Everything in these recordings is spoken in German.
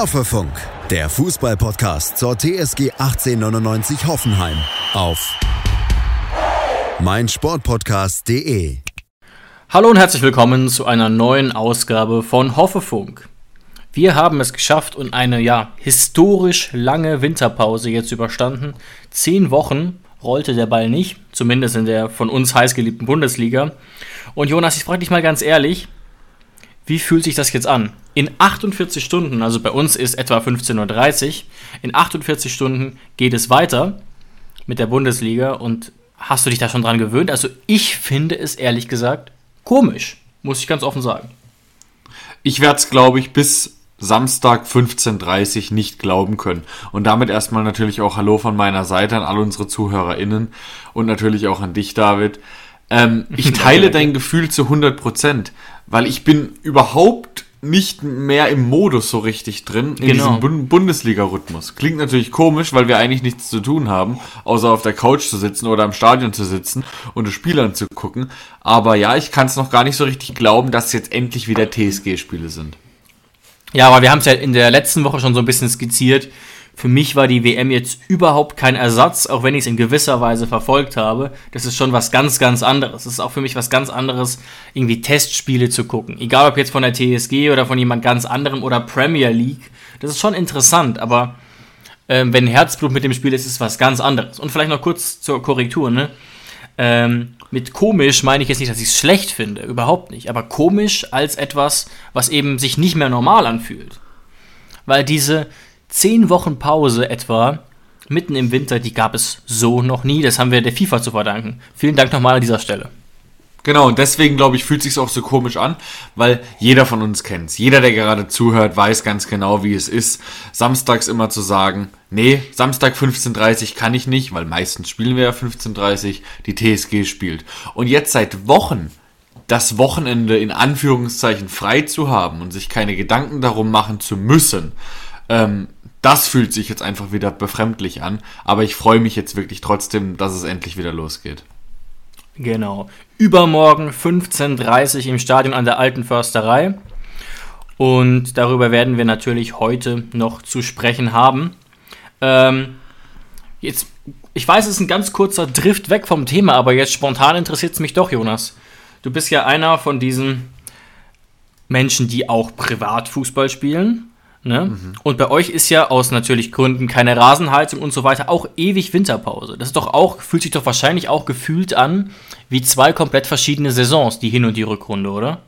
Hoffefunk, der Fußballpodcast zur TSG 1899 Hoffenheim auf meinsportpodcast.de. Hallo und herzlich willkommen zu einer neuen Ausgabe von Hoffefunk. Wir haben es geschafft und eine ja historisch lange Winterpause jetzt überstanden. Zehn Wochen rollte der Ball nicht, zumindest in der von uns heißgeliebten Bundesliga. Und Jonas, ich frage dich mal ganz ehrlich, wie fühlt sich das jetzt an? In 48 Stunden, also bei uns ist etwa 15.30 Uhr, in 48 Stunden geht es weiter mit der Bundesliga und hast du dich da schon dran gewöhnt? Also ich finde es ehrlich gesagt komisch, muss ich ganz offen sagen. Ich werde es, glaube ich, bis Samstag 15.30 Uhr nicht glauben können. Und damit erstmal natürlich auch Hallo von meiner Seite an alle unsere ZuhörerInnen und natürlich auch an dich, David. Ähm, ich teile dein Gefühl zu 100 Prozent, weil ich bin überhaupt nicht mehr im Modus so richtig drin, in genau. diesem Bund Bundesliga-Rhythmus. Klingt natürlich komisch, weil wir eigentlich nichts zu tun haben, außer auf der Couch zu sitzen oder im Stadion zu sitzen und das Spiel anzugucken. Aber ja, ich kann es noch gar nicht so richtig glauben, dass jetzt endlich wieder TSG-Spiele sind. Ja, aber wir haben es ja in der letzten Woche schon so ein bisschen skizziert. Für mich war die WM jetzt überhaupt kein Ersatz, auch wenn ich es in gewisser Weise verfolgt habe. Das ist schon was ganz, ganz anderes. Es ist auch für mich was ganz anderes, irgendwie Testspiele zu gucken. Egal ob jetzt von der TSG oder von jemand ganz anderem oder Premier League. Das ist schon interessant, aber äh, wenn Herzblut mit dem Spiel ist, ist es was ganz anderes. Und vielleicht noch kurz zur Korrektur, ne? Ähm, mit komisch meine ich jetzt nicht, dass ich es schlecht finde, überhaupt nicht, aber komisch als etwas, was eben sich nicht mehr normal anfühlt. Weil diese, zehn Wochen Pause etwa mitten im Winter, die gab es so noch nie. Das haben wir der FIFA zu verdanken. Vielen Dank nochmal an dieser Stelle. Genau, und deswegen, glaube ich, fühlt sich auch so komisch an, weil jeder von uns kennt's. Jeder, der gerade zuhört, weiß ganz genau, wie es ist, samstags immer zu sagen, nee, Samstag 15.30 kann ich nicht, weil meistens spielen wir ja 15.30 die TSG spielt. Und jetzt seit Wochen das Wochenende in Anführungszeichen frei zu haben und sich keine Gedanken darum machen zu müssen, ähm, das fühlt sich jetzt einfach wieder befremdlich an. Aber ich freue mich jetzt wirklich trotzdem, dass es endlich wieder losgeht. Genau. Übermorgen 15.30 Uhr im Stadion an der Alten Försterei. Und darüber werden wir natürlich heute noch zu sprechen haben. Ähm, jetzt, ich weiß, es ist ein ganz kurzer Drift weg vom Thema, aber jetzt spontan interessiert es mich doch, Jonas. Du bist ja einer von diesen Menschen, die auch privat Fußball spielen. Ne? Mhm. Und bei euch ist ja aus natürlich Gründen keine Rasenheizung und so weiter auch ewig Winterpause. Das ist doch auch, fühlt sich doch wahrscheinlich auch gefühlt an wie zwei komplett verschiedene Saisons, die Hin- und die Rückrunde, oder?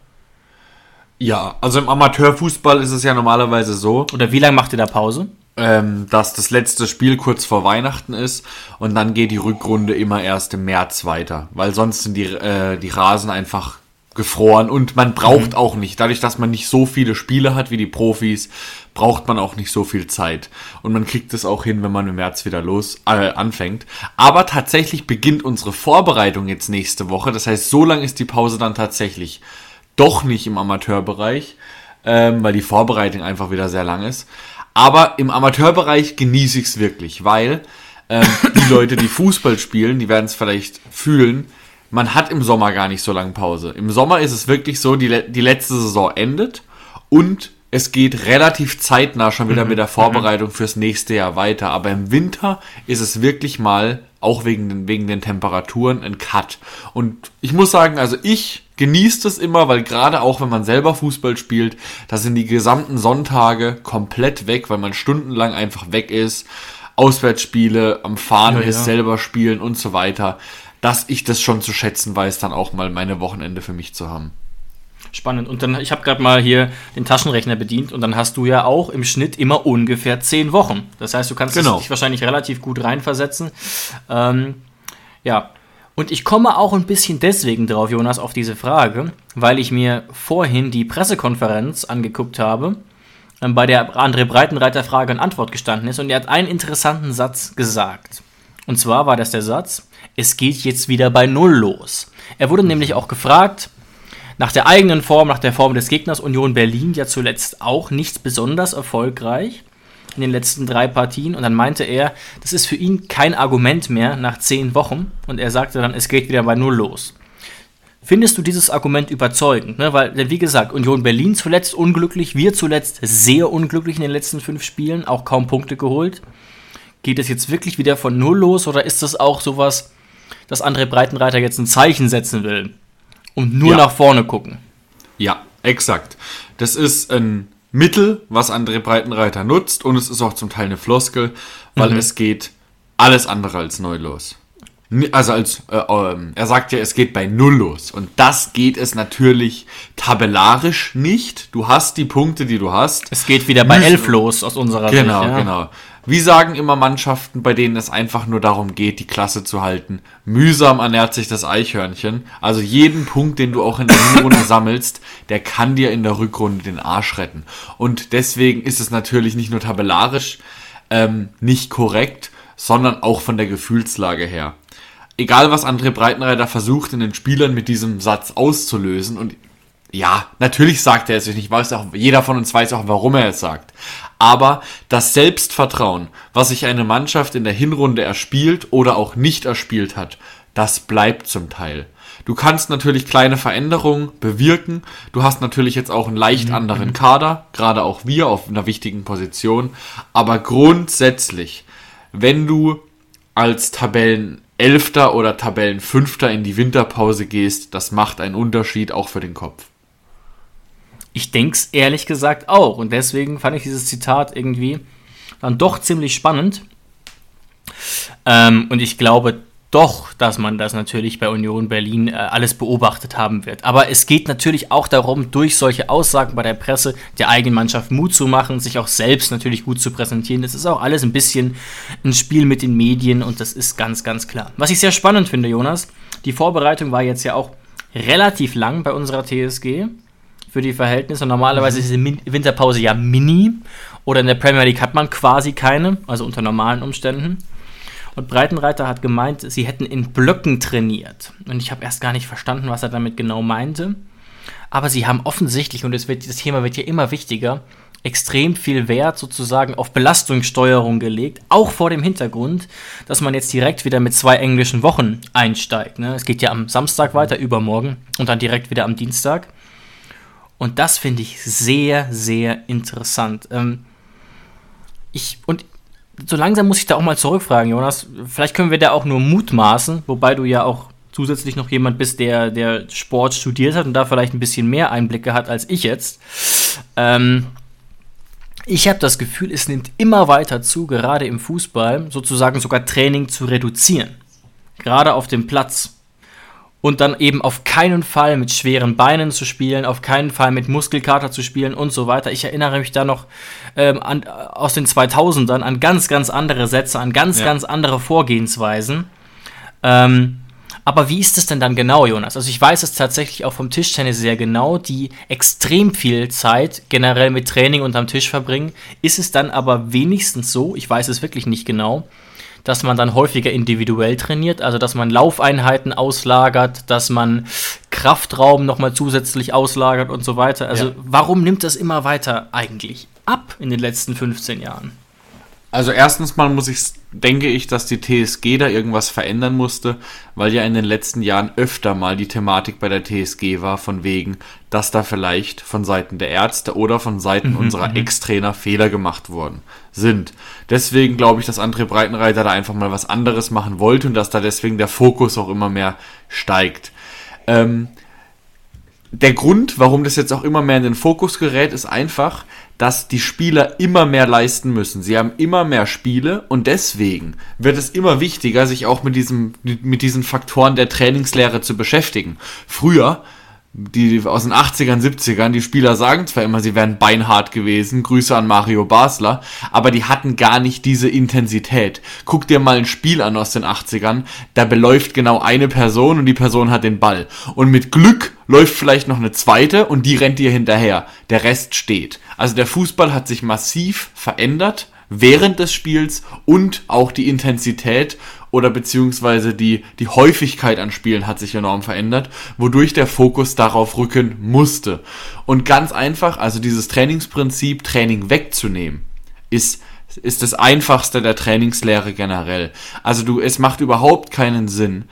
Ja, also im Amateurfußball ist es ja normalerweise so. Oder wie lange macht ihr da Pause? Ähm, dass das letzte Spiel kurz vor Weihnachten ist und dann geht die Rückrunde immer erst im März weiter, weil sonst sind die, äh, die Rasen einfach gefroren und man braucht mhm. auch nicht, dadurch, dass man nicht so viele Spiele hat wie die Profis, braucht man auch nicht so viel Zeit. Und man kriegt es auch hin, wenn man im März wieder los äh, anfängt. Aber tatsächlich beginnt unsere Vorbereitung jetzt nächste Woche. Das heißt, so lang ist die Pause dann tatsächlich doch nicht im Amateurbereich, ähm, weil die Vorbereitung einfach wieder sehr lang ist. Aber im Amateurbereich genieße ich es wirklich, weil ähm, die Leute, die Fußball spielen, die werden es vielleicht fühlen, man hat im Sommer gar nicht so lange Pause. Im Sommer ist es wirklich so, die, die letzte Saison endet und es geht relativ zeitnah schon wieder mhm. mit der Vorbereitung mhm. fürs nächste Jahr weiter. Aber im Winter ist es wirklich mal, auch wegen den, wegen den Temperaturen, ein Cut. Und ich muss sagen, also ich genieße das immer, weil gerade auch wenn man selber Fußball spielt, da sind die gesamten Sonntage komplett weg, weil man stundenlang einfach weg ist. Auswärtsspiele, am Fahren ja, ist, ja. selber spielen und so weiter dass ich das schon zu schätzen weiß, dann auch mal meine Wochenende für mich zu haben. Spannend. Und dann, ich habe gerade mal hier den Taschenrechner bedient und dann hast du ja auch im Schnitt immer ungefähr zehn Wochen. Das heißt, du kannst genau. dich wahrscheinlich relativ gut reinversetzen. Ähm, ja. Und ich komme auch ein bisschen deswegen drauf, Jonas, auf diese Frage, weil ich mir vorhin die Pressekonferenz angeguckt habe, ähm, bei der André Breitenreiter Frage und Antwort gestanden ist und er hat einen interessanten Satz gesagt. Und zwar war das der Satz, es geht jetzt wieder bei Null los. Er wurde nämlich auch gefragt, nach der eigenen Form, nach der Form des Gegners Union Berlin ja zuletzt auch nicht besonders erfolgreich in den letzten drei Partien. Und dann meinte er, das ist für ihn kein Argument mehr nach zehn Wochen. Und er sagte dann, es geht wieder bei Null los. Findest du dieses Argument überzeugend? Ne? Weil, wie gesagt, Union Berlin zuletzt unglücklich, wir zuletzt sehr unglücklich in den letzten fünf Spielen, auch kaum Punkte geholt. Geht es jetzt wirklich wieder von Null los oder ist das auch sowas, dass André Breitenreiter jetzt ein Zeichen setzen will und nur ja. nach vorne gucken? Ja, exakt. Das ist ein Mittel, was André Breitenreiter nutzt und es ist auch zum Teil eine Floskel, weil mhm. es geht alles andere als neu los. Also als äh, ähm, er sagt ja, es geht bei null los und das geht es natürlich tabellarisch nicht. Du hast die Punkte, die du hast. Es geht wieder bei elf los aus unserer genau, Sicht. Genau, ja. genau. Wie sagen immer Mannschaften, bei denen es einfach nur darum geht, die Klasse zu halten? Mühsam ernährt sich das Eichhörnchen. Also jeden Punkt, den du auch in der Hinrunde sammelst, der kann dir in der Rückrunde den Arsch retten. Und deswegen ist es natürlich nicht nur tabellarisch ähm, nicht korrekt, sondern auch von der Gefühlslage her egal was André Breitenreiter versucht, in den Spielern mit diesem Satz auszulösen und ja, natürlich sagt er es nicht. Ich weiß auch, jeder von uns weiß auch, warum er es sagt. Aber das Selbstvertrauen, was sich eine Mannschaft in der Hinrunde erspielt oder auch nicht erspielt hat, das bleibt zum Teil. Du kannst natürlich kleine Veränderungen bewirken. Du hast natürlich jetzt auch einen leicht mhm. anderen Kader, gerade auch wir auf einer wichtigen Position. Aber grundsätzlich, wenn du als Tabellen Elfter oder Tabellenfünfter in die Winterpause gehst, das macht einen Unterschied auch für den Kopf. Ich denke es ehrlich gesagt auch. Und deswegen fand ich dieses Zitat irgendwie dann doch ziemlich spannend. Ähm, und ich glaube doch, dass man das natürlich bei Union Berlin äh, alles beobachtet haben wird. Aber es geht natürlich auch darum, durch solche Aussagen bei der Presse der eigenen Mannschaft Mut zu machen, sich auch selbst natürlich gut zu präsentieren. Das ist auch alles ein bisschen ein Spiel mit den Medien und das ist ganz, ganz klar. Was ich sehr spannend finde, Jonas, die Vorbereitung war jetzt ja auch relativ lang bei unserer TSG für die Verhältnisse. Normalerweise ist die Winterpause ja mini oder in der Premier League hat man quasi keine, also unter normalen Umständen. Und Breitenreiter hat gemeint, sie hätten in Blöcken trainiert. Und ich habe erst gar nicht verstanden, was er damit genau meinte. Aber sie haben offensichtlich, und es wird, das Thema wird ja immer wichtiger, extrem viel Wert sozusagen auf Belastungssteuerung gelegt, auch vor dem Hintergrund, dass man jetzt direkt wieder mit zwei englischen Wochen einsteigt. Ne? Es geht ja am Samstag weiter, übermorgen, und dann direkt wieder am Dienstag. Und das finde ich sehr, sehr interessant. Ähm, ich, und so langsam muss ich da auch mal zurückfragen, Jonas. Vielleicht können wir da auch nur mutmaßen, wobei du ja auch zusätzlich noch jemand bist, der, der Sport studiert hat und da vielleicht ein bisschen mehr Einblicke hat als ich jetzt. Ähm, ich habe das Gefühl, es nimmt immer weiter zu, gerade im Fußball, sozusagen sogar Training zu reduzieren. Gerade auf dem Platz und dann eben auf keinen Fall mit schweren Beinen zu spielen, auf keinen Fall mit Muskelkater zu spielen und so weiter. Ich erinnere mich da noch ähm, an, aus den 2000ern an ganz, ganz andere Sätze, an ganz, ja. ganz andere Vorgehensweisen. Ähm, aber wie ist es denn dann genau, Jonas? Also ich weiß es tatsächlich auch vom Tischtennis sehr genau, die extrem viel Zeit generell mit Training unterm Tisch verbringen. Ist es dann aber wenigstens so, ich weiß es wirklich nicht genau, dass man dann häufiger individuell trainiert, also dass man Laufeinheiten auslagert, dass man Kraftraum nochmal zusätzlich auslagert und so weiter. Also ja. warum nimmt das immer weiter eigentlich ab in den letzten 15 Jahren? Also erstens mal muss ich, denke ich, dass die TSG da irgendwas verändern musste, weil ja in den letzten Jahren öfter mal die Thematik bei der TSG war, von wegen, dass da vielleicht von Seiten der Ärzte oder von Seiten mhm, unserer mhm. Ex-Trainer Fehler gemacht worden sind. Deswegen glaube ich, dass André Breitenreiter da einfach mal was anderes machen wollte und dass da deswegen der Fokus auch immer mehr steigt. Ähm, der Grund, warum das jetzt auch immer mehr in den Fokus gerät, ist einfach, dass die Spieler immer mehr leisten müssen. Sie haben immer mehr Spiele und deswegen wird es immer wichtiger, sich auch mit, diesem, mit diesen Faktoren der Trainingslehre zu beschäftigen. Früher die aus den 80ern, 70ern, die Spieler sagen zwar immer, sie wären beinhart gewesen, Grüße an Mario Basler, aber die hatten gar nicht diese Intensität. Guck dir mal ein Spiel an aus den 80ern, da beläuft genau eine Person und die Person hat den Ball. Und mit Glück läuft vielleicht noch eine zweite und die rennt dir hinterher. Der Rest steht. Also der Fußball hat sich massiv verändert während des Spiels und auch die Intensität oder beziehungsweise die, die Häufigkeit an Spielen hat sich enorm verändert, wodurch der Fokus darauf rücken musste. Und ganz einfach, also dieses Trainingsprinzip, Training wegzunehmen, ist ist das einfachste der Trainingslehre generell. Also du, es macht überhaupt keinen Sinn,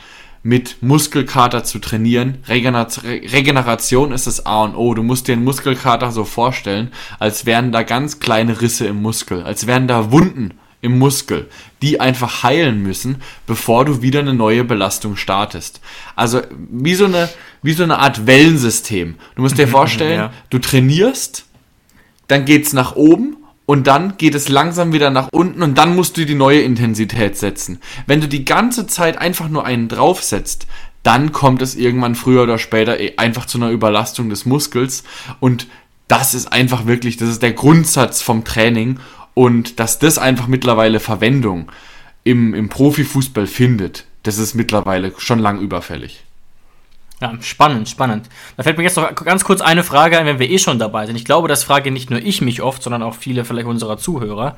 mit Muskelkater zu trainieren. Regeneration ist das A und O. Du musst dir einen Muskelkater so vorstellen, als wären da ganz kleine Risse im Muskel, als wären da Wunden im Muskel, die einfach heilen müssen, bevor du wieder eine neue Belastung startest. Also wie so eine, wie so eine Art Wellensystem. Du musst dir vorstellen, ja. du trainierst, dann geht's nach oben und dann geht es langsam wieder nach unten und dann musst du die neue Intensität setzen. Wenn du die ganze Zeit einfach nur einen draufsetzt, dann kommt es irgendwann früher oder später eh einfach zu einer Überlastung des Muskels und das ist einfach wirklich, das ist der Grundsatz vom Training und dass das einfach mittlerweile Verwendung im, im Profifußball findet, das ist mittlerweile schon lang überfällig. Ja, spannend, spannend. Da fällt mir jetzt noch ganz kurz eine Frage ein, wenn wir eh schon dabei sind. Ich glaube, das frage nicht nur ich mich oft, sondern auch viele vielleicht unserer Zuhörer.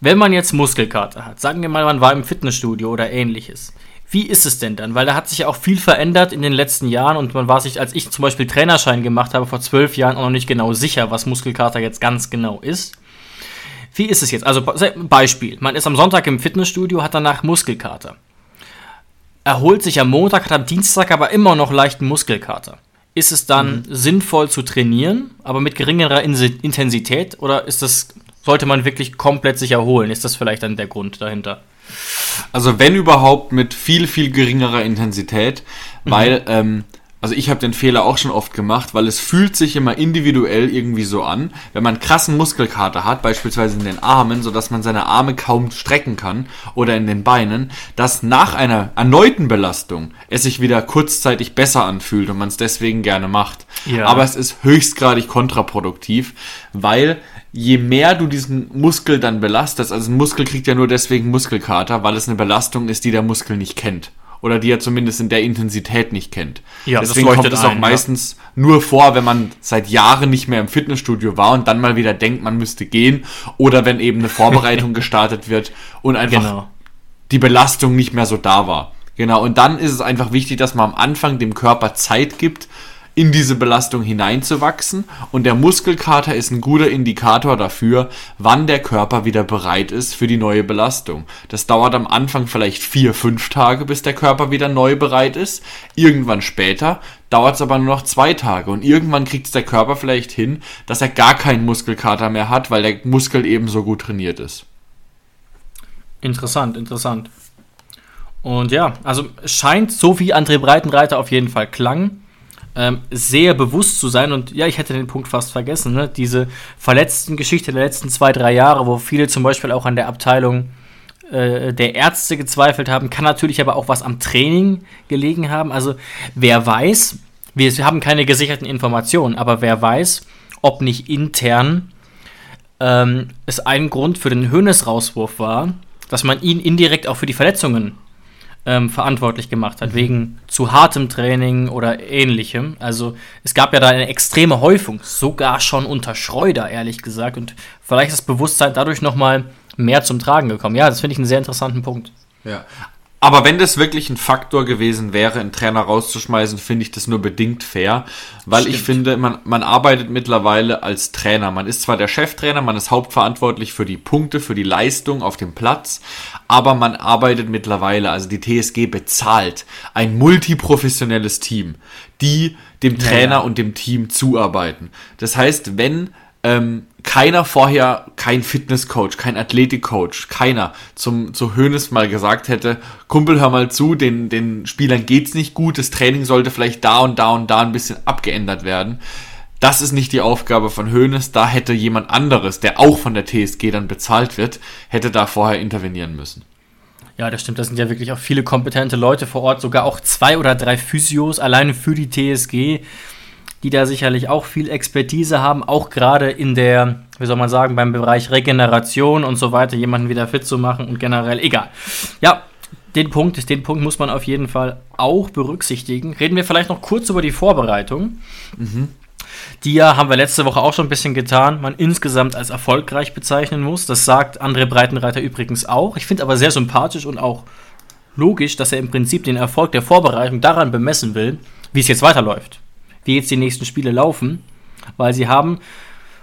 Wenn man jetzt Muskelkater hat, sagen wir mal, man war im Fitnessstudio oder ähnliches, wie ist es denn dann? Weil da hat sich ja auch viel verändert in den letzten Jahren und man war sich, als ich zum Beispiel Trainerschein gemacht habe, vor zwölf Jahren auch noch nicht genau sicher, was Muskelkater jetzt ganz genau ist. Wie ist es jetzt? Also Beispiel, man ist am Sonntag im Fitnessstudio, hat danach Muskelkater erholt sich am Montag, hat am Dienstag aber immer noch leichten Muskelkater. Ist es dann mhm. sinnvoll zu trainieren, aber mit geringerer Intensität oder ist das, sollte man wirklich komplett sich erholen? Ist das vielleicht dann der Grund dahinter? Also wenn überhaupt mit viel, viel geringerer Intensität, mhm. weil ähm, also ich habe den Fehler auch schon oft gemacht, weil es fühlt sich immer individuell irgendwie so an, wenn man krassen Muskelkater hat, beispielsweise in den Armen, so dass man seine Arme kaum strecken kann oder in den Beinen, dass nach einer erneuten Belastung es sich wieder kurzzeitig besser anfühlt und man es deswegen gerne macht. Ja. Aber es ist höchstgradig kontraproduktiv, weil je mehr du diesen Muskel dann belastest, also ein Muskel kriegt ja nur deswegen Muskelkater, weil es eine Belastung ist, die der Muskel nicht kennt oder die er zumindest in der Intensität nicht kennt. Ja, Deswegen kommt es auch ein, meistens ja. nur vor, wenn man seit Jahren nicht mehr im Fitnessstudio war und dann mal wieder denkt, man müsste gehen oder wenn eben eine Vorbereitung gestartet wird und einfach genau. die Belastung nicht mehr so da war. Genau, und dann ist es einfach wichtig, dass man am Anfang dem Körper Zeit gibt, in diese Belastung hineinzuwachsen und der Muskelkater ist ein guter Indikator dafür, wann der Körper wieder bereit ist für die neue Belastung. Das dauert am Anfang vielleicht vier, fünf Tage, bis der Körper wieder neu bereit ist. Irgendwann später dauert es aber nur noch zwei Tage und irgendwann kriegt es der Körper vielleicht hin, dass er gar keinen Muskelkater mehr hat, weil der Muskel eben so gut trainiert ist. Interessant, interessant. Und ja, also scheint so wie André Breitenreiter auf jeden Fall klang, ähm, sehr bewusst zu sein. Und ja, ich hätte den Punkt fast vergessen. Ne? Diese verletzten Geschichte der letzten zwei, drei Jahre, wo viele zum Beispiel auch an der Abteilung äh, der Ärzte gezweifelt haben, kann natürlich aber auch was am Training gelegen haben. Also wer weiß, wir haben keine gesicherten Informationen, aber wer weiß, ob nicht intern ähm, es ein Grund für den Höhnes-Rauswurf war, dass man ihn indirekt auch für die Verletzungen ähm, verantwortlich gemacht hat, mhm. wegen zu hartem Training oder ähnlichem. Also es gab ja da eine extreme Häufung, sogar schon unter Schreuder, ehrlich gesagt. Und vielleicht ist das Bewusstsein dadurch nochmal mehr zum Tragen gekommen. Ja, das finde ich einen sehr interessanten Punkt. Ja, aber wenn das wirklich ein Faktor gewesen wäre, einen Trainer rauszuschmeißen, finde ich das nur bedingt fair, weil Stimmt. ich finde, man, man arbeitet mittlerweile als Trainer. Man ist zwar der Cheftrainer, man ist hauptverantwortlich für die Punkte, für die Leistung auf dem Platz, aber man arbeitet mittlerweile, also die TSG bezahlt ein multiprofessionelles Team, die dem Trainer ja, ja. und dem Team zuarbeiten. Das heißt, wenn ähm, keiner vorher, kein Fitnesscoach, kein Athletikcoach, keiner zum, zu Hönes mal gesagt hätte, Kumpel, hör mal zu, den, den Spielern geht's nicht gut, das Training sollte vielleicht da und da und da ein bisschen abgeändert werden. Das ist nicht die Aufgabe von Hönes, da hätte jemand anderes, der auch von der TSG dann bezahlt wird, hätte da vorher intervenieren müssen. Ja, das stimmt. Da sind ja wirklich auch viele kompetente Leute vor Ort, sogar auch zwei oder drei Physios alleine für die TSG die da sicherlich auch viel Expertise haben, auch gerade in der, wie soll man sagen, beim Bereich Regeneration und so weiter, jemanden wieder fit zu machen und generell, egal. Ja, den Punkt, den Punkt muss man auf jeden Fall auch berücksichtigen. Reden wir vielleicht noch kurz über die Vorbereitung. Mhm. Die ja, haben wir letzte Woche auch schon ein bisschen getan, man insgesamt als erfolgreich bezeichnen muss. Das sagt André Breitenreiter übrigens auch. Ich finde aber sehr sympathisch und auch logisch, dass er im Prinzip den Erfolg der Vorbereitung daran bemessen will, wie es jetzt weiterläuft wie jetzt die nächsten Spiele laufen, weil sie haben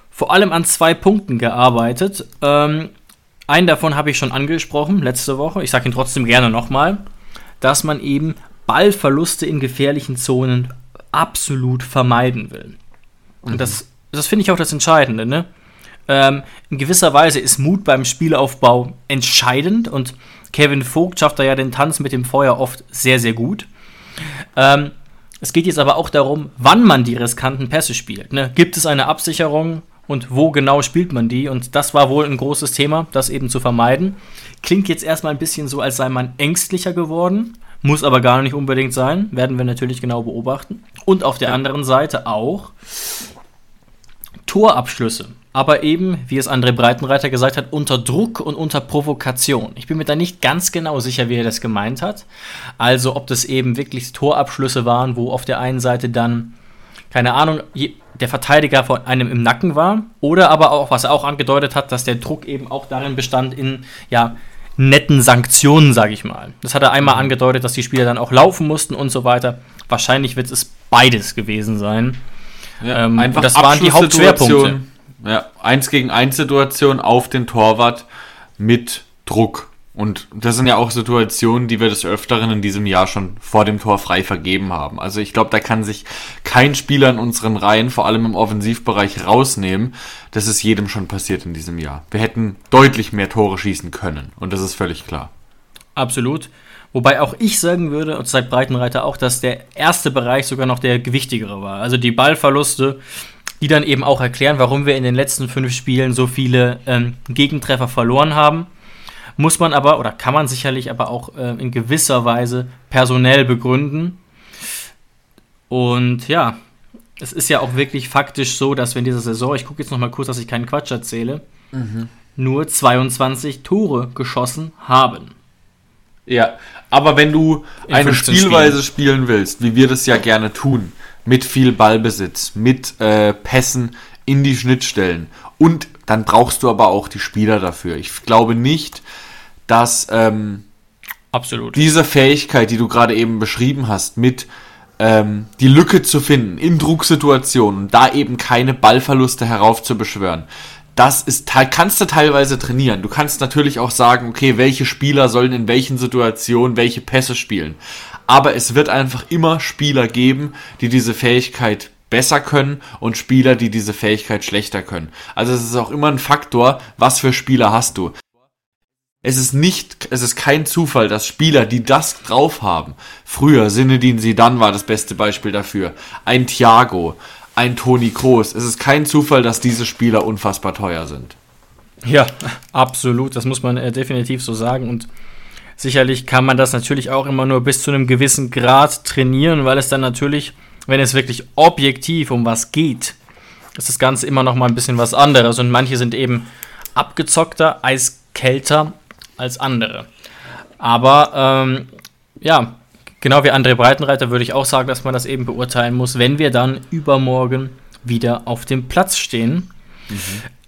vor allem an zwei Punkten gearbeitet. Ähm, einen davon habe ich schon angesprochen letzte Woche. Ich sage ihn trotzdem gerne nochmal, dass man eben Ballverluste in gefährlichen Zonen absolut vermeiden will. Und das, das finde ich auch das Entscheidende. Ne? Ähm, in gewisser Weise ist Mut beim Spielaufbau entscheidend und Kevin Vogt schafft da ja den Tanz mit dem Feuer oft sehr, sehr gut. Ähm, es geht jetzt aber auch darum, wann man die riskanten Pässe spielt. Ne? Gibt es eine Absicherung und wo genau spielt man die? Und das war wohl ein großes Thema, das eben zu vermeiden. Klingt jetzt erstmal ein bisschen so, als sei man ängstlicher geworden, muss aber gar nicht unbedingt sein, werden wir natürlich genau beobachten. Und auf der anderen Seite auch Torabschlüsse aber eben, wie es André Breitenreiter gesagt hat, unter Druck und unter Provokation. Ich bin mir da nicht ganz genau sicher, wie er das gemeint hat. Also ob das eben wirklich Torabschlüsse waren, wo auf der einen Seite dann, keine Ahnung, der Verteidiger von einem im Nacken war, oder aber auch, was er auch angedeutet hat, dass der Druck eben auch darin bestand in, ja, netten Sanktionen, sage ich mal. Das hat er einmal mhm. angedeutet, dass die Spieler dann auch laufen mussten und so weiter. Wahrscheinlich wird es beides gewesen sein. Ja, ähm, das waren die Hauptschwerpunkte. Ja, eins gegen eins Situation auf den Torwart mit Druck. Und das sind ja auch Situationen, die wir des Öfteren in diesem Jahr schon vor dem Tor frei vergeben haben. Also ich glaube, da kann sich kein Spieler in unseren Reihen, vor allem im Offensivbereich, rausnehmen. Das ist jedem schon passiert in diesem Jahr. Wir hätten deutlich mehr Tore schießen können. Und das ist völlig klar. Absolut. Wobei auch ich sagen würde, und seit Breitenreiter auch, dass der erste Bereich sogar noch der gewichtigere war. Also die Ballverluste, die dann eben auch erklären, warum wir in den letzten fünf Spielen so viele ähm, Gegentreffer verloren haben. Muss man aber, oder kann man sicherlich aber auch äh, in gewisser Weise personell begründen. Und ja, es ist ja auch wirklich faktisch so, dass wir in dieser Saison, ich gucke jetzt noch mal kurz, dass ich keinen Quatsch erzähle, mhm. nur 22 Tore geschossen haben. Ja, aber wenn du in eine Spielweise Spielen. spielen willst, wie wir das ja gerne tun, mit viel Ballbesitz, mit äh, Pässen in die Schnittstellen. Und dann brauchst du aber auch die Spieler dafür. Ich glaube nicht, dass ähm, Absolut. diese Fähigkeit, die du gerade eben beschrieben hast, mit ähm, die Lücke zu finden in Drucksituationen und da eben keine Ballverluste heraufzubeschwören, das ist, kannst du teilweise trainieren. Du kannst natürlich auch sagen, okay, welche Spieler sollen in welchen Situationen welche Pässe spielen aber es wird einfach immer Spieler geben, die diese Fähigkeit besser können und Spieler, die diese Fähigkeit schlechter können. Also es ist auch immer ein Faktor, was für Spieler hast du. Es ist nicht, es ist kein Zufall, dass Spieler, die das drauf haben, früher Sinedin Sidan war das beste Beispiel dafür, ein Thiago, ein Toni Kroos, es ist kein Zufall, dass diese Spieler unfassbar teuer sind. Ja, absolut, das muss man äh, definitiv so sagen und Sicherlich kann man das natürlich auch immer nur bis zu einem gewissen Grad trainieren, weil es dann natürlich, wenn es wirklich objektiv um was geht, ist das Ganze immer noch mal ein bisschen was anderes. Und manche sind eben abgezockter, eiskälter als andere. Aber ähm, ja, genau wie André Breitenreiter würde ich auch sagen, dass man das eben beurteilen muss, wenn wir dann übermorgen wieder auf dem Platz stehen. Mhm.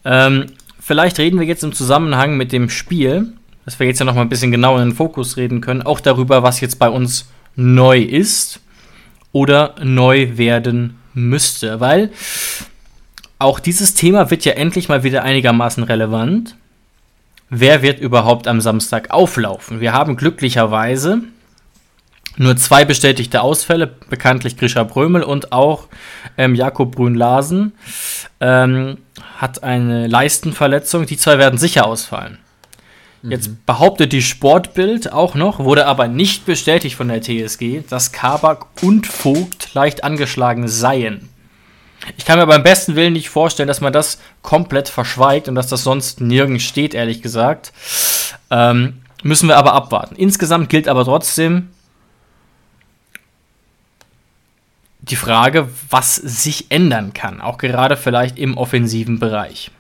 Ähm, vielleicht reden wir jetzt im Zusammenhang mit dem Spiel dass wir jetzt ja noch mal ein bisschen genauer in den Fokus reden können, auch darüber, was jetzt bei uns neu ist oder neu werden müsste, weil auch dieses Thema wird ja endlich mal wieder einigermaßen relevant. Wer wird überhaupt am Samstag auflaufen? Wir haben glücklicherweise nur zwei bestätigte Ausfälle, bekanntlich Grisha Brömel und auch ähm, Jakob Brünn-Larsen ähm, hat eine Leistenverletzung. Die zwei werden sicher ausfallen. Jetzt behauptet die Sportbild auch noch, wurde aber nicht bestätigt von der TSG, dass Kabak und Vogt leicht angeschlagen seien. Ich kann mir beim besten Willen nicht vorstellen, dass man das komplett verschweigt und dass das sonst nirgends steht, ehrlich gesagt. Ähm, müssen wir aber abwarten. Insgesamt gilt aber trotzdem die Frage, was sich ändern kann, auch gerade vielleicht im offensiven Bereich.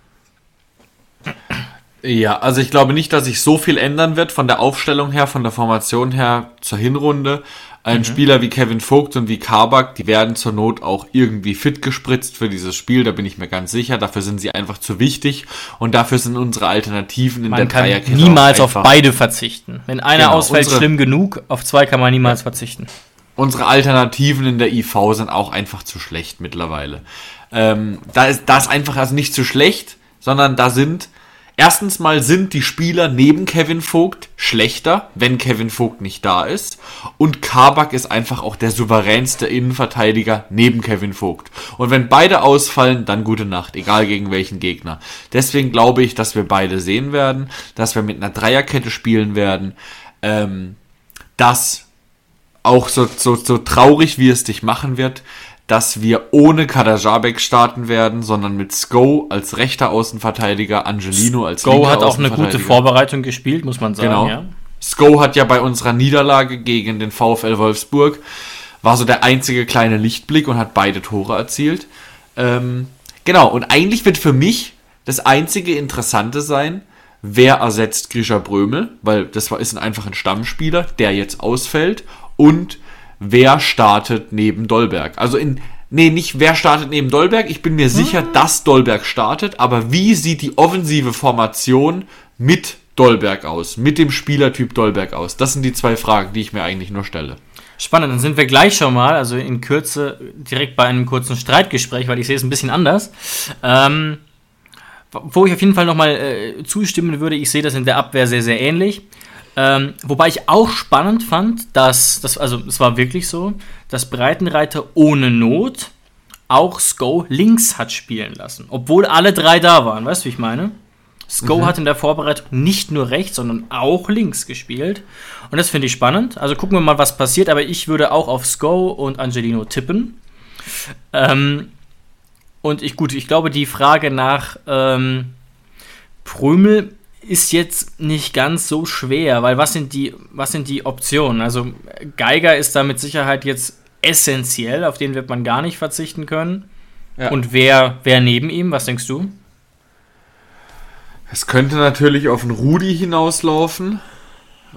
Ja, also ich glaube nicht, dass sich so viel ändern wird von der Aufstellung her, von der Formation her zur Hinrunde. Ein mhm. Spieler wie Kevin Vogt und wie Kabak, die werden zur Not auch irgendwie fit gespritzt für dieses Spiel, da bin ich mir ganz sicher. Dafür sind sie einfach zu wichtig und dafür sind unsere Alternativen in man der kann Dreierkette niemals auf beide verzichten. Wenn einer genau, ausfällt, schlimm genug, auf zwei kann man niemals ja. verzichten. Unsere Alternativen in der IV sind auch einfach zu schlecht mittlerweile. Ähm, da, ist, da ist einfach also nicht zu schlecht, sondern da sind Erstens mal sind die Spieler neben Kevin Vogt schlechter, wenn Kevin Vogt nicht da ist. Und Kabak ist einfach auch der souveränste Innenverteidiger neben Kevin Vogt. Und wenn beide ausfallen, dann gute Nacht, egal gegen welchen Gegner. Deswegen glaube ich, dass wir beide sehen werden, dass wir mit einer Dreierkette spielen werden, ähm, dass auch so, so, so traurig wie es dich machen wird, dass wir ohne Kadajabek starten werden, sondern mit Sko als rechter Außenverteidiger, Angelino als Sko hat auch eine gute Vorbereitung gespielt, muss man sagen. Genau. Ja. Sko hat ja bei unserer Niederlage gegen den VfL Wolfsburg war so der einzige kleine Lichtblick und hat beide Tore erzielt. Ähm, genau, und eigentlich wird für mich das einzige Interessante sein, wer ersetzt Grisha Brömel, weil das war, ist ein einfacher Stammspieler, der jetzt ausfällt und wer startet neben Dolberg. Also in, nee, nicht wer startet neben Dolberg. Ich bin mir sicher, mhm. dass Dolberg startet, aber wie sieht die offensive Formation mit Dolberg aus? Mit dem Spielertyp Dolberg aus? Das sind die zwei Fragen, die ich mir eigentlich nur stelle. Spannend, dann sind wir gleich schon mal, also in Kürze, direkt bei einem kurzen Streitgespräch, weil ich sehe es ein bisschen anders. Ähm, wo ich auf jeden Fall nochmal äh, zustimmen würde, ich sehe das in der Abwehr sehr, sehr ähnlich. Ähm, wobei ich auch spannend fand, dass, das, also es war wirklich so, dass Breitenreiter ohne Not auch Sko links hat spielen lassen. Obwohl alle drei da waren, weißt du, wie ich meine? Sko mhm. hat in der Vorbereitung nicht nur rechts, sondern auch links gespielt. Und das finde ich spannend. Also gucken wir mal, was passiert. Aber ich würde auch auf Sko und Angelino tippen. Ähm, und ich, gut, ich glaube, die Frage nach ähm, Prümel ist jetzt nicht ganz so schwer, weil was sind die, was sind die Optionen? Also Geiger ist da mit Sicherheit jetzt essentiell, auf den wird man gar nicht verzichten können. Ja. Und wer, wer neben ihm, was denkst du? Es könnte natürlich auf einen Rudi hinauslaufen.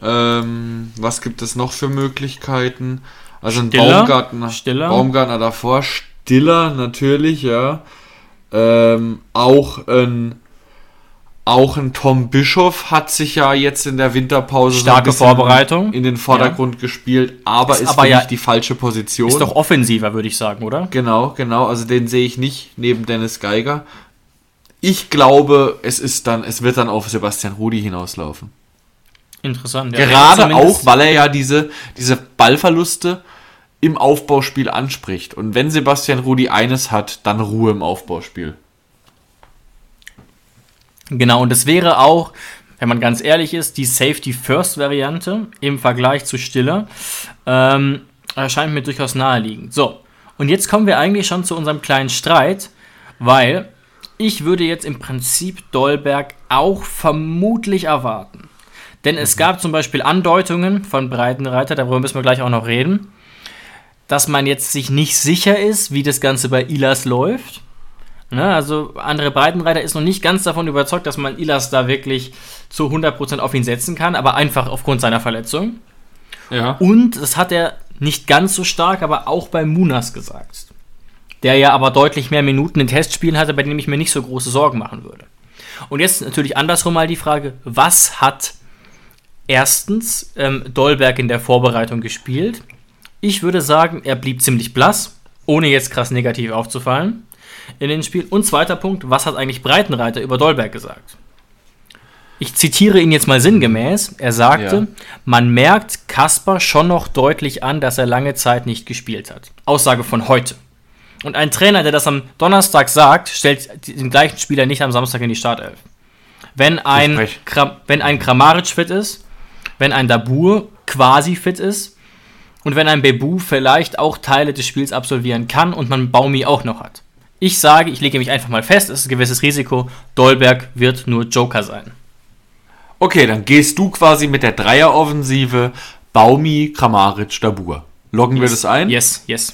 Ähm, was gibt es noch für Möglichkeiten? Also ein Stiller, Baumgartner, Stiller. Baumgartner davor, Stiller natürlich, ja. Ähm, auch ein auch ein Tom Bischoff hat sich ja jetzt in der Winterpause starke so Vorbereitung in den Vordergrund ja. gespielt, aber ist, ist aber ja, die falsche Position. Ist doch offensiver, würde ich sagen, oder? Genau, genau. Also den sehe ich nicht neben Dennis Geiger. Ich glaube, es ist dann, es wird dann auf Sebastian Rudi hinauslaufen. Interessant. Ja. Gerade auch, weil er ja diese, diese Ballverluste im Aufbauspiel anspricht. Und wenn Sebastian Rudi eines hat, dann Ruhe im Aufbauspiel. Genau, und das wäre auch, wenn man ganz ehrlich ist, die Safety-First-Variante im Vergleich zu Stiller. Ähm, erscheint mir durchaus naheliegend. So, und jetzt kommen wir eigentlich schon zu unserem kleinen Streit, weil ich würde jetzt im Prinzip Dolberg auch vermutlich erwarten. Denn es gab zum Beispiel Andeutungen von Breitenreiter, darüber müssen wir gleich auch noch reden, dass man jetzt sich nicht sicher ist, wie das Ganze bei Ilas läuft. Ne, also andere Breitenreiter ist noch nicht ganz davon überzeugt, dass man Ilas da wirklich zu 100% auf ihn setzen kann, aber einfach aufgrund seiner Verletzung. Ja. Und das hat er nicht ganz so stark, aber auch bei Munas gesagt. Der ja aber deutlich mehr Minuten in Testspielen hatte, bei dem ich mir nicht so große Sorgen machen würde. Und jetzt natürlich andersrum mal die Frage, was hat erstens ähm, Dolberg in der Vorbereitung gespielt? Ich würde sagen, er blieb ziemlich blass, ohne jetzt krass negativ aufzufallen in den Spiel. Und zweiter Punkt, was hat eigentlich Breitenreiter über Dolberg gesagt? Ich zitiere ihn jetzt mal sinngemäß. Er sagte, ja. man merkt Kasper schon noch deutlich an, dass er lange Zeit nicht gespielt hat. Aussage von heute. Und ein Trainer, der das am Donnerstag sagt, stellt den gleichen Spieler nicht am Samstag in die Startelf. Wenn ein, wenn ein Kramaric fit ist, wenn ein Dabur quasi fit ist und wenn ein Bebu vielleicht auch Teile des Spiels absolvieren kann und man Baumi auch noch hat. Ich sage, ich lege mich einfach mal fest, es ist ein gewisses Risiko, Dolberg wird nur Joker sein. Okay, dann gehst du quasi mit der Dreieroffensive Baumi, Kramaric, Dabur. Loggen yes. wir das ein? Yes, yes.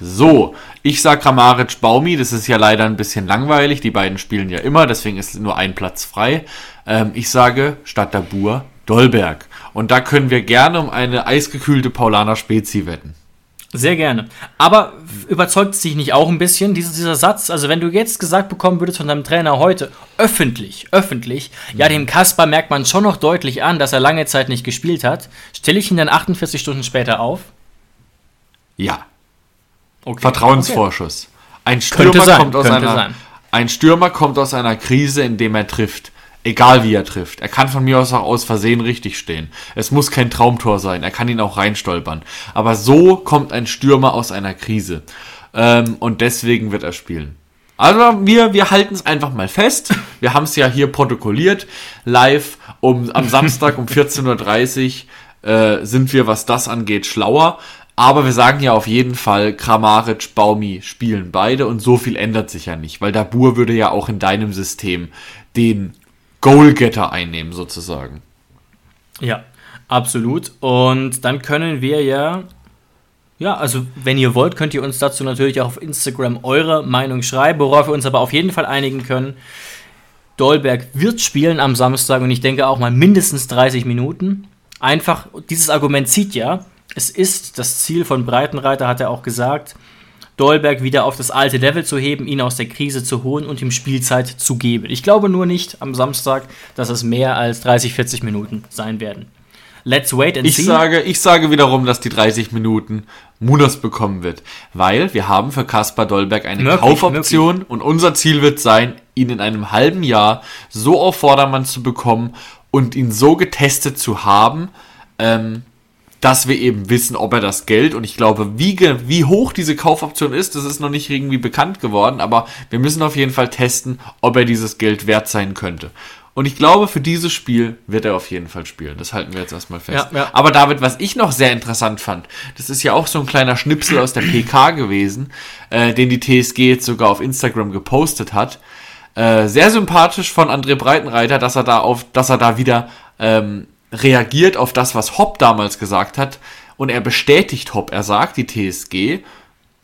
So, ich sag Kramaric, Baumi, das ist ja leider ein bisschen langweilig, die beiden spielen ja immer, deswegen ist nur ein Platz frei. Ähm, ich sage statt Dabur Dolberg. Und da können wir gerne um eine eisgekühlte Paulaner Spezi wetten. Sehr gerne. Aber überzeugt es dich nicht auch ein bisschen, dieser, dieser Satz? Also, wenn du jetzt gesagt bekommen würdest von deinem Trainer heute, öffentlich, öffentlich, mhm. ja, dem Kasper merkt man schon noch deutlich an, dass er lange Zeit nicht gespielt hat, stelle ich ihn dann 48 Stunden später auf? Ja. Okay. Vertrauensvorschuss. Okay. Ein Stürmer, kommt aus einer, ein Stürmer kommt aus einer Krise, indem er trifft. Egal wie er trifft. Er kann von mir aus auch aus Versehen richtig stehen. Es muss kein Traumtor sein. Er kann ihn auch reinstolpern. Aber so kommt ein Stürmer aus einer Krise. Ähm, und deswegen wird er spielen. Also wir, wir halten es einfach mal fest. Wir haben es ja hier protokolliert. Live um, am Samstag um 14.30 Uhr äh, sind wir, was das angeht, schlauer. Aber wir sagen ja auf jeden Fall, Kramaric, Baumi spielen beide und so viel ändert sich ja nicht, weil Dabur würde ja auch in deinem System den Goalgetter einnehmen, sozusagen. Ja, absolut. Und dann können wir ja, ja, also wenn ihr wollt, könnt ihr uns dazu natürlich auch auf Instagram eure Meinung schreiben, worauf wir uns aber auf jeden Fall einigen können. Dolberg wird spielen am Samstag und ich denke auch mal mindestens 30 Minuten. Einfach, dieses Argument zieht ja. Es ist das Ziel von Breitenreiter, hat er auch gesagt, Dolberg wieder auf das alte Level zu heben, ihn aus der Krise zu holen und ihm Spielzeit zu geben. Ich glaube nur nicht am Samstag, dass es mehr als 30, 40 Minuten sein werden. Let's wait and ich see. Sage, ich sage wiederum, dass die 30 Minuten Munas bekommen wird, weil wir haben für Kaspar Dolberg eine möglich, Kaufoption möglich. und unser Ziel wird sein, ihn in einem halben Jahr so auf Vordermann zu bekommen und ihn so getestet zu haben, ähm, dass wir eben wissen, ob er das Geld und ich glaube, wie, wie hoch diese Kaufoption ist, das ist noch nicht irgendwie bekannt geworden, aber wir müssen auf jeden Fall testen, ob er dieses Geld wert sein könnte. Und ich glaube, für dieses Spiel wird er auf jeden Fall spielen. Das halten wir jetzt erstmal fest. Ja, ja. Aber David, was ich noch sehr interessant fand, das ist ja auch so ein kleiner Schnipsel aus der PK gewesen, äh, den die TSG jetzt sogar auf Instagram gepostet hat. Äh, sehr sympathisch von André Breitenreiter, dass er da auf, dass er da wieder ähm, reagiert auf das, was Hopp damals gesagt hat und er bestätigt Hopp. Er sagt, die TSG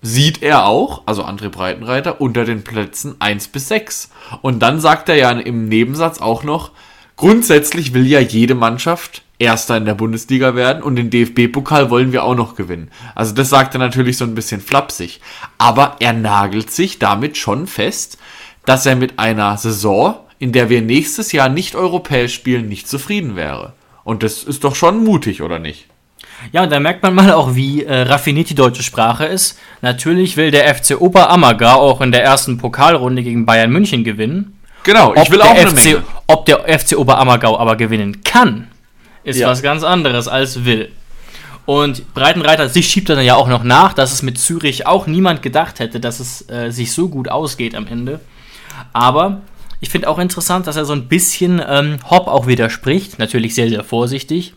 sieht er auch, also André Breitenreiter, unter den Plätzen 1 bis 6. Und dann sagt er ja im Nebensatz auch noch, grundsätzlich will ja jede Mannschaft Erster in der Bundesliga werden und den DFB-Pokal wollen wir auch noch gewinnen. Also das sagt er natürlich so ein bisschen flapsig. Aber er nagelt sich damit schon fest, dass er mit einer Saison, in der wir nächstes Jahr nicht europäisch spielen, nicht zufrieden wäre. Und das ist doch schon mutig, oder nicht? Ja, und da merkt man mal auch, wie äh, raffiniert die deutsche Sprache ist. Natürlich will der FC Oberammergau auch in der ersten Pokalrunde gegen Bayern München gewinnen. Genau, ich will auch eine FC, Ob der FC Oberammergau aber gewinnen kann, ist ja. was ganz anderes als will. Und Breitenreiter sich schiebt dann ja auch noch nach, dass es mit Zürich auch niemand gedacht hätte, dass es äh, sich so gut ausgeht am Ende. Aber ich finde auch interessant, dass er so ein bisschen ähm, Hopp auch widerspricht. Natürlich sehr, sehr vorsichtig.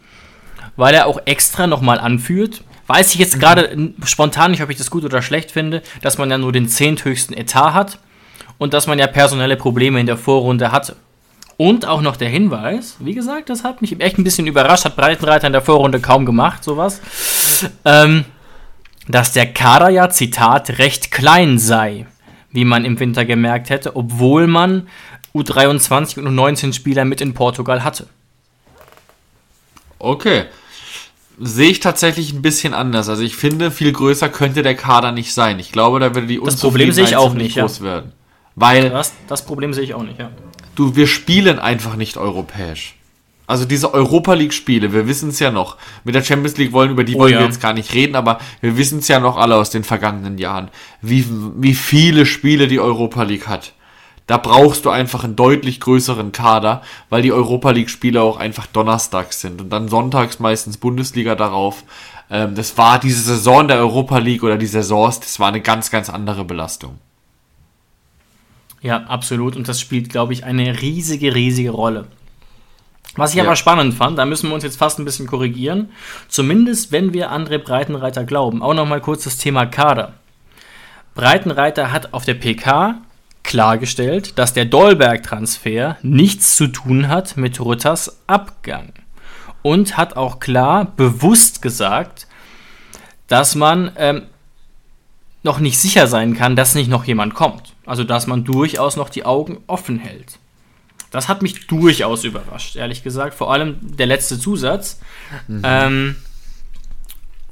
Weil er auch extra nochmal anführt. Weiß ich jetzt mhm. gerade spontan nicht, ob ich das gut oder schlecht finde, dass man ja nur den zehnthöchsten Etat hat und dass man ja personelle Probleme in der Vorrunde hatte. Und auch noch der Hinweis, wie gesagt, das hat mich echt ein bisschen überrascht, hat Breitenreiter in der Vorrunde kaum gemacht, sowas, ähm, dass der Kader ja, Zitat, recht klein sei, wie man im Winter gemerkt hätte, obwohl man U23 und U19 Spieler mit in Portugal hatte. Okay. Sehe ich tatsächlich ein bisschen anders. Also ich finde, viel größer könnte der Kader nicht sein. Ich glaube, da würde die Das Problem sehe ich auch nicht groß ja. werden. Weil das, das Problem sehe ich auch nicht, ja. Du, wir spielen einfach nicht europäisch. Also diese Europa League Spiele, wir wissen es ja noch. Mit der Champions League wollen über die oh, wollen ja. wir jetzt gar nicht reden, aber wir wissen es ja noch alle aus den vergangenen Jahren, wie wie viele Spiele die Europa League hat. Da brauchst du einfach einen deutlich größeren Kader, weil die Europa League-Spiele auch einfach donnerstags sind und dann sonntags meistens Bundesliga darauf. Ähm, das war diese Saison der Europa League oder die Saisons, das war eine ganz, ganz andere Belastung. Ja, absolut. Und das spielt, glaube ich, eine riesige, riesige Rolle. Was ich ja. aber spannend fand, da müssen wir uns jetzt fast ein bisschen korrigieren. Zumindest, wenn wir André Breitenreiter glauben. Auch nochmal kurz das Thema Kader. Breitenreiter hat auf der PK klargestellt, dass der Dolberg-Transfer nichts zu tun hat mit Rütters Abgang. Und hat auch klar bewusst gesagt, dass man ähm, noch nicht sicher sein kann, dass nicht noch jemand kommt. Also dass man durchaus noch die Augen offen hält. Das hat mich durchaus überrascht, ehrlich gesagt. Vor allem der letzte Zusatz. Mhm. Ähm,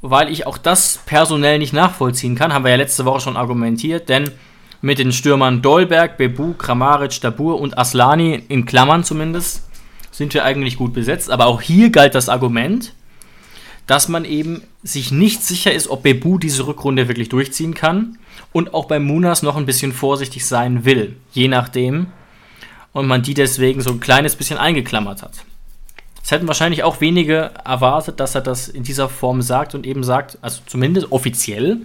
weil ich auch das personell nicht nachvollziehen kann, haben wir ja letzte Woche schon argumentiert, denn mit den Stürmern Dolberg, Bebu, Kramaric, Dabur und Aslani, in Klammern zumindest, sind wir eigentlich gut besetzt. Aber auch hier galt das Argument, dass man eben sich nicht sicher ist, ob Bebu diese Rückrunde wirklich durchziehen kann und auch bei Munas noch ein bisschen vorsichtig sein will, je nachdem. und man die deswegen so ein kleines bisschen eingeklammert hat. Es hätten wahrscheinlich auch wenige erwartet, dass er das in dieser Form sagt und eben sagt, also zumindest offiziell,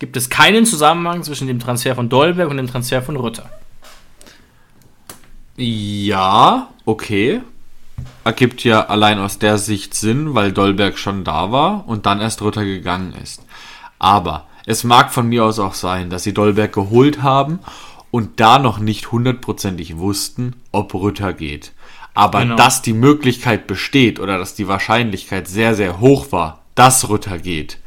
gibt es keinen Zusammenhang zwischen dem Transfer von Dolberg und dem Transfer von Rütter. Ja, okay. Ergibt ja allein aus der Sicht Sinn, weil Dolberg schon da war und dann erst Rütter gegangen ist. Aber es mag von mir aus auch sein, dass sie Dolberg geholt haben und da noch nicht hundertprozentig wussten, ob Rütter geht. Aber genau. dass die Möglichkeit besteht oder dass die Wahrscheinlichkeit sehr, sehr hoch war, dass Rütter geht,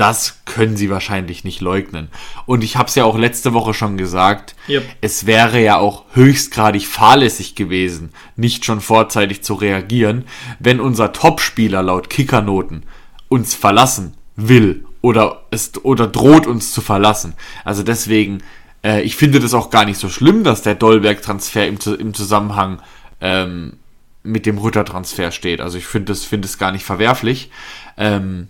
das können sie wahrscheinlich nicht leugnen. Und ich habe es ja auch letzte Woche schon gesagt, yep. es wäre ja auch höchstgradig fahrlässig gewesen, nicht schon vorzeitig zu reagieren, wenn unser Topspieler laut Kickernoten uns verlassen will oder es oder droht uns zu verlassen. Also deswegen, äh, ich finde das auch gar nicht so schlimm, dass der Dolberg-Transfer im, im Zusammenhang ähm, mit dem Rütter-Transfer steht. Also ich finde es finde es gar nicht verwerflich. Ähm,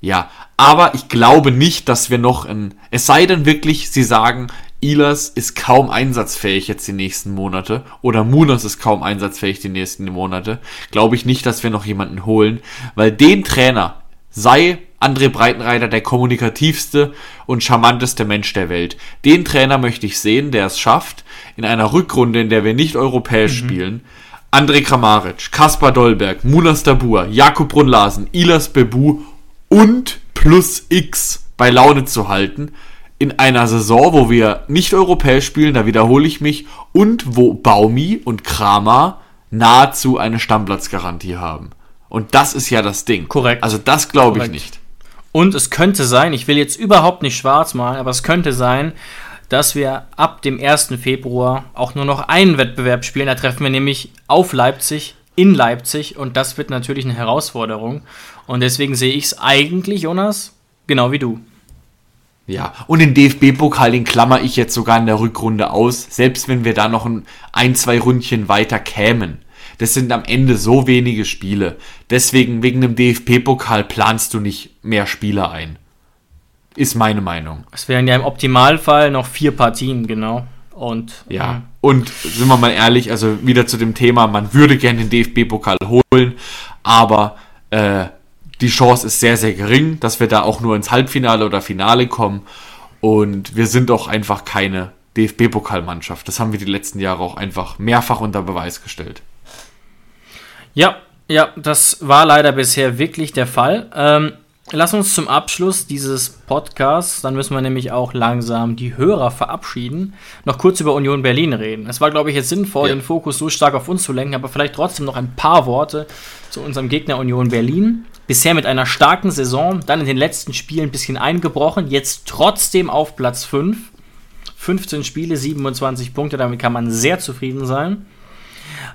ja, aber ich glaube nicht, dass wir noch ein, es sei denn wirklich, sie sagen, Ilas ist kaum einsatzfähig jetzt die nächsten Monate oder Munas ist kaum einsatzfähig die nächsten Monate, glaube ich nicht, dass wir noch jemanden holen, weil den Trainer sei André Breitenreiter der kommunikativste und charmanteste Mensch der Welt. Den Trainer möchte ich sehen, der es schafft, in einer Rückrunde, in der wir nicht europäisch mhm. spielen, André Kramaric, Kaspar Dolberg, Munas Dabur, Jakub Brunlasen, Ilas Bebu und plus X bei Laune zu halten in einer Saison, wo wir nicht europäisch spielen, da wiederhole ich mich, und wo Baumi und Kramer nahezu eine Stammplatzgarantie haben. Und das ist ja das Ding. Korrekt. Also das glaube ich nicht. Und es könnte sein, ich will jetzt überhaupt nicht schwarz malen, aber es könnte sein, dass wir ab dem 1. Februar auch nur noch einen Wettbewerb spielen. Da treffen wir nämlich auf Leipzig, in Leipzig und das wird natürlich eine Herausforderung. Und deswegen sehe ich es eigentlich, Jonas, genau wie du. Ja, und den DFB-Pokal, den klammer ich jetzt sogar in der Rückrunde aus, selbst wenn wir da noch ein, ein, zwei Rundchen weiter kämen. Das sind am Ende so wenige Spiele. Deswegen, wegen dem DFB-Pokal planst du nicht mehr Spieler ein. Ist meine Meinung. Es wären ja im Optimalfall noch vier Partien, genau. Und ja, ähm, und sind wir mal ehrlich, also wieder zu dem Thema, man würde gerne den DFB-Pokal holen, aber äh, die Chance ist sehr, sehr gering, dass wir da auch nur ins Halbfinale oder Finale kommen. Und wir sind auch einfach keine DFB-Pokalmannschaft. Das haben wir die letzten Jahre auch einfach mehrfach unter Beweis gestellt. Ja, ja, das war leider bisher wirklich der Fall. Ähm, lass uns zum Abschluss dieses Podcasts, dann müssen wir nämlich auch langsam die Hörer verabschieden, noch kurz über Union Berlin reden. Es war, glaube ich, jetzt sinnvoll, ja. den Fokus so stark auf uns zu lenken, aber vielleicht trotzdem noch ein paar Worte zu unserem Gegner Union Berlin. Bisher mit einer starken Saison, dann in den letzten Spielen ein bisschen eingebrochen, jetzt trotzdem auf Platz 5. 15 Spiele, 27 Punkte, damit kann man sehr zufrieden sein.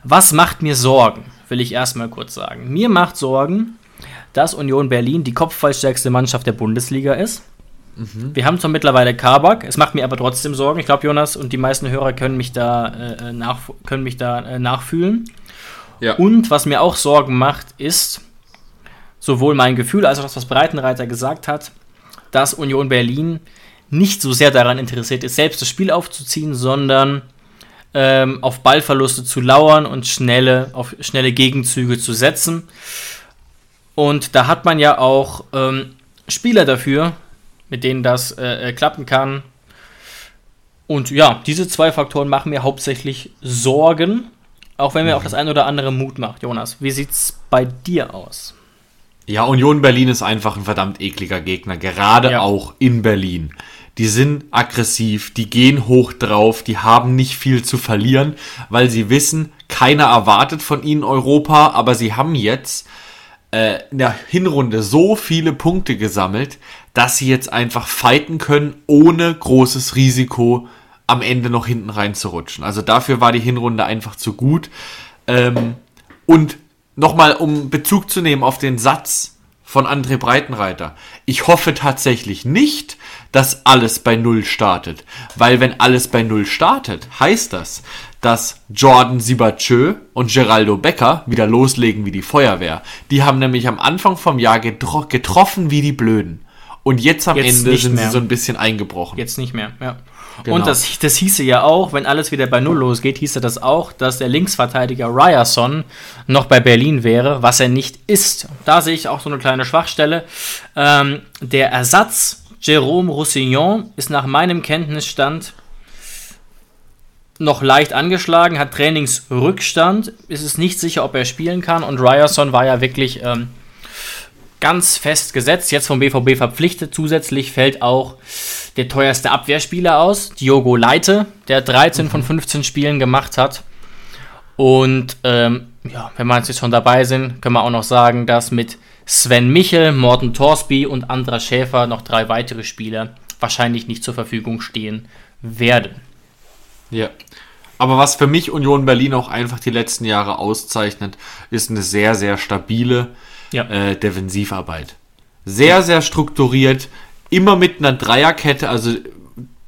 Was macht mir Sorgen, will ich erstmal kurz sagen. Mir macht Sorgen, dass Union Berlin die kopfballstärkste Mannschaft der Bundesliga ist. Mhm. Wir haben zwar mittlerweile Kabak, es macht mir aber trotzdem Sorgen. Ich glaube, Jonas und die meisten Hörer können mich da, äh, nach, können mich da äh, nachfühlen. Ja. Und was mir auch Sorgen macht, ist, sowohl mein Gefühl als auch das, was Breitenreiter gesagt hat, dass Union Berlin nicht so sehr daran interessiert ist, selbst das Spiel aufzuziehen, sondern ähm, auf Ballverluste zu lauern und schnelle, auf schnelle Gegenzüge zu setzen. Und da hat man ja auch ähm, Spieler dafür, mit denen das äh, äh klappen kann. Und ja, diese zwei Faktoren machen mir hauptsächlich Sorgen, auch wenn mir auch das ein oder andere Mut macht. Jonas, wie sieht's bei dir aus? Ja, Union Berlin ist einfach ein verdammt ekliger Gegner, gerade ja. auch in Berlin. Die sind aggressiv, die gehen hoch drauf, die haben nicht viel zu verlieren, weil sie wissen, keiner erwartet von ihnen Europa, aber sie haben jetzt äh, in der Hinrunde so viele Punkte gesammelt, dass sie jetzt einfach fighten können, ohne großes Risiko am Ende noch hinten reinzurutschen. Also dafür war die Hinrunde einfach zu gut. Ähm, und nochmal, um Bezug zu nehmen auf den Satz von André Breitenreiter. Ich hoffe tatsächlich nicht, dass alles bei Null startet. Weil wenn alles bei Null startet, heißt das, dass Jordan Sibachö und Geraldo Becker wieder loslegen wie die Feuerwehr. Die haben nämlich am Anfang vom Jahr getro getroffen wie die Blöden. Und jetzt am Jetzt Ende sind mehr. sie so ein bisschen eingebrochen. Jetzt nicht mehr, ja. Genau. Und das, das hieße ja auch, wenn alles wieder bei Null losgeht, hieße das auch, dass der Linksverteidiger Ryerson noch bei Berlin wäre, was er nicht ist. Da sehe ich auch so eine kleine Schwachstelle. Ähm, der Ersatz Jérôme Roussillon ist nach meinem Kenntnisstand noch leicht angeschlagen, hat Trainingsrückstand, ist es nicht sicher, ob er spielen kann und Ryerson war ja wirklich ähm, ganz fest gesetzt, jetzt vom BVB verpflichtet. Zusätzlich fällt auch der teuerste Abwehrspieler aus, Diogo Leite, der 13 von 15 Spielen gemacht hat. Und ähm, ja, wenn wir jetzt schon dabei sind, können wir auch noch sagen, dass mit Sven Michel, Morten Torsby und Andra Schäfer noch drei weitere Spieler wahrscheinlich nicht zur Verfügung stehen werden. Ja. Aber was für mich Union Berlin auch einfach die letzten Jahre auszeichnet, ist eine sehr, sehr stabile Ja. äh, Defensivarbeit. Sehr, sehr strukturiert, immer mit einer Dreierkette, also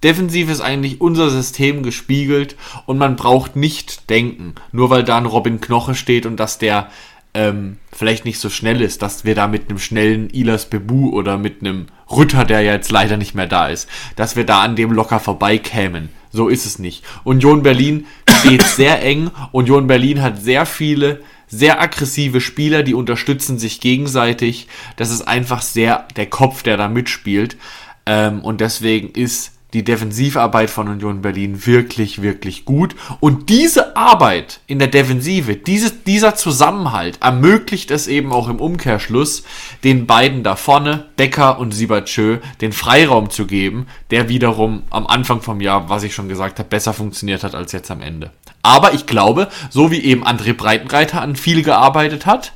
defensiv ist eigentlich unser System gespiegelt und man braucht nicht denken, nur weil da ein Robin Knoche steht und dass der ähm, vielleicht nicht so schnell ist, dass wir da mit einem schnellen Ilas Bebu oder mit einem Rütter, der ja jetzt leider nicht mehr da ist, dass wir da an dem locker vorbeikämen. So ist es nicht. Union Berlin steht sehr eng. Union Berlin hat sehr viele sehr aggressive Spieler, die unterstützen sich gegenseitig. Das ist einfach sehr der Kopf, der da mitspielt. Ähm, und deswegen ist die Defensivarbeit von Union Berlin wirklich, wirklich gut. Und diese Arbeit in der Defensive, dieses, dieser Zusammenhalt ermöglicht es eben auch im Umkehrschluss, den beiden da vorne, Becker und Sibachö, den Freiraum zu geben, der wiederum am Anfang vom Jahr, was ich schon gesagt habe, besser funktioniert hat als jetzt am Ende. Aber ich glaube, so wie eben André Breitenreiter an viel gearbeitet hat,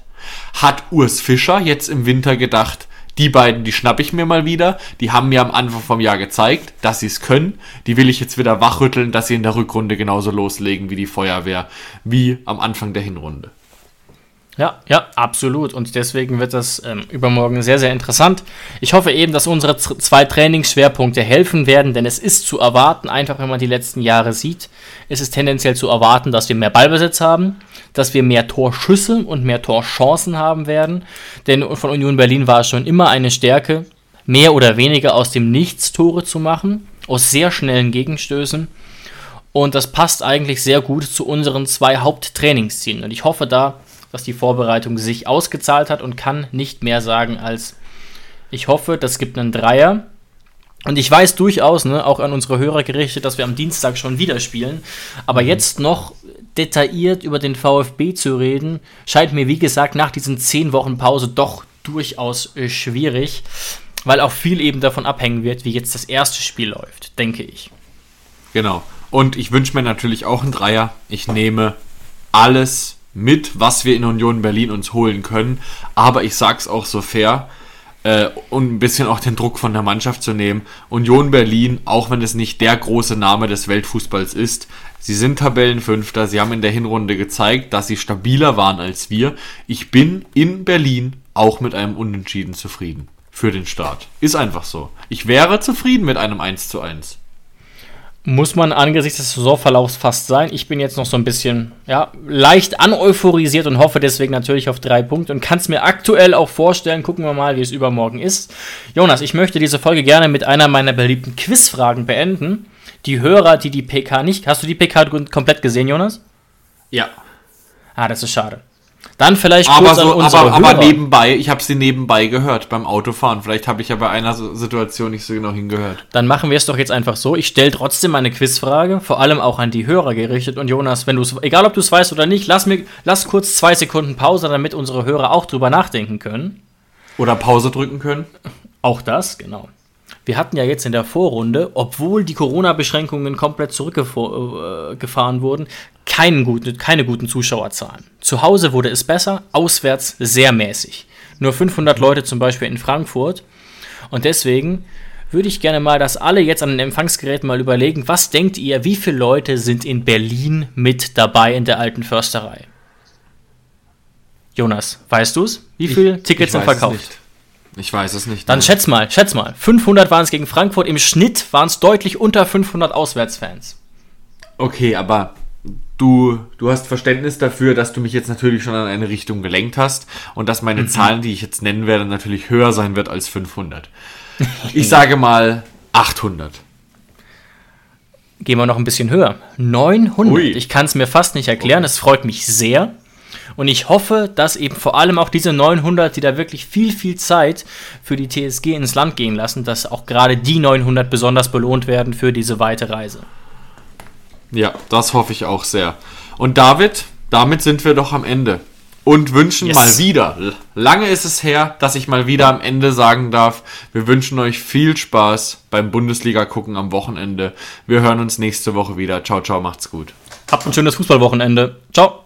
hat Urs Fischer jetzt im Winter gedacht, die beiden, die schnapp ich mir mal wieder. Die haben mir am Anfang vom Jahr gezeigt, dass sie es können. Die will ich jetzt wieder wachrütteln, dass sie in der Rückrunde genauso loslegen wie die Feuerwehr, wie am Anfang der Hinrunde. Ja, ja, absolut. Und deswegen wird das ähm, übermorgen sehr, sehr interessant. Ich hoffe eben, dass unsere zwei Trainingsschwerpunkte helfen werden, denn es ist zu erwarten, einfach wenn man die letzten Jahre sieht, ist es tendenziell zu erwarten, dass wir mehr Ballbesitz haben, dass wir mehr Torschüsse und mehr Torchancen haben werden. Denn von Union Berlin war es schon immer eine Stärke, mehr oder weniger aus dem Nichts Tore zu machen, aus sehr schnellen Gegenstößen. Und das passt eigentlich sehr gut zu unseren zwei Haupttrainingszielen. Und ich hoffe da, dass die Vorbereitung sich ausgezahlt hat und kann nicht mehr sagen als ich hoffe, das gibt einen Dreier. Und ich weiß durchaus, ne, auch an unsere Hörer gerichtet, dass wir am Dienstag schon wieder spielen. Aber jetzt noch detailliert über den VfB zu reden, scheint mir, wie gesagt, nach diesen zehn Wochen Pause doch durchaus äh, schwierig, weil auch viel eben davon abhängen wird, wie jetzt das erste Spiel läuft, denke ich. Genau. Und ich wünsche mir natürlich auch einen Dreier. Ich nehme alles mit, was wir in Union Berlin uns holen können. Aber ich sag's auch so fair, äh, um ein bisschen auch den Druck von der Mannschaft zu nehmen. Union Berlin, auch wenn es nicht der große Name des Weltfußballs ist, sie sind Tabellenfünfter. Sie haben in der Hinrunde gezeigt, dass sie stabiler waren als wir. Ich bin in Berlin auch mit einem Unentschieden zufrieden. Für den Start. Ist einfach so. Ich wäre zufrieden mit einem 1 zu 1. Muss man angesichts des Saisonverlaufs fast sein. Ich bin jetzt noch so ein bisschen, ja, leicht aneuphorisiert und hoffe deswegen natürlich auf drei Punkte und kann es mir aktuell auch vorstellen. Gucken wir mal, wie es übermorgen ist. Jonas, ich möchte diese Folge gerne mit einer meiner beliebten Quizfragen beenden. Die Hörer, die die PK nicht. Hast du die PK komplett gesehen, Jonas? Ja. Ah, das ist schade. Dann vielleicht Aber, kurz so, an unsere aber, aber Hörer. nebenbei, ich habe sie nebenbei gehört beim Autofahren. Vielleicht habe ich ja bei einer Situation nicht so genau hingehört. Dann machen wir es doch jetzt einfach so. Ich stelle trotzdem eine Quizfrage, vor allem auch an die Hörer gerichtet. Und Jonas, wenn du es, egal ob du es weißt oder nicht, lass mir, lass kurz zwei Sekunden Pause, damit unsere Hörer auch drüber nachdenken können. Oder Pause drücken können. Auch das, genau. Wir hatten ja jetzt in der Vorrunde, obwohl die Corona-Beschränkungen komplett zurückgefahren wurden, keinen guten, keine guten Zuschauerzahlen. Zu Hause wurde es besser, auswärts sehr mäßig. Nur 500 Leute zum Beispiel in Frankfurt. Und deswegen würde ich gerne mal, dass alle jetzt an den Empfangsgeräten mal überlegen, was denkt ihr, wie viele Leute sind in Berlin mit dabei in der alten Försterei? Jonas, weißt du es? Wie viele Tickets sind weiß es verkauft? Ich weiß es nicht. Dann Nein. schätz mal, schätz mal. 500 waren es gegen Frankfurt. Im Schnitt waren es deutlich unter 500 Auswärtsfans. Okay, aber du, du hast Verständnis dafür, dass du mich jetzt natürlich schon in eine Richtung gelenkt hast und dass Mhm. meine Zahlen, die ich jetzt nennen werde, natürlich höher sein wird als 500. Ich sage mal 800. Gehen wir noch ein bisschen höher. 900. Ui. Ich kann es mir fast nicht erklären. Es freut mich sehr. Und ich hoffe, dass eben vor allem auch diese 900, die da wirklich viel, viel Zeit für die TSG ins Land gehen lassen, dass auch gerade die 900 besonders belohnt werden für diese weite Reise. Ja, das hoffe ich auch sehr. Und David, damit sind wir doch am Ende. Und wünschen Yes. mal wieder, lange ist es her, dass ich mal wieder am Ende sagen darf, wir wünschen euch viel Spaß beim Bundesliga gucken am Wochenende. Wir hören uns nächste Woche wieder. Ciao, ciao, macht's gut. Habt ein schönes Fußballwochenende. Ciao.